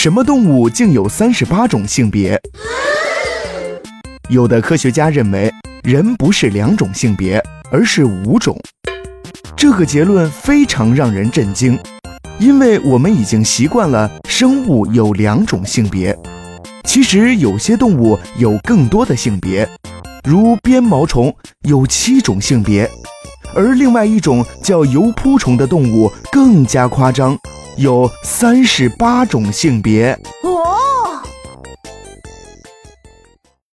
什么动物竟有三十八种性别？有的科学家认为，人不是两种性别，而是五种。这个结论非常让人震惊，因为我们已经习惯了生物有两种性别。其实有些动物有更多的性别，如鞭毛虫有七种性别，而另外一种叫油扑虫的动物更加夸张，有三十八种性别。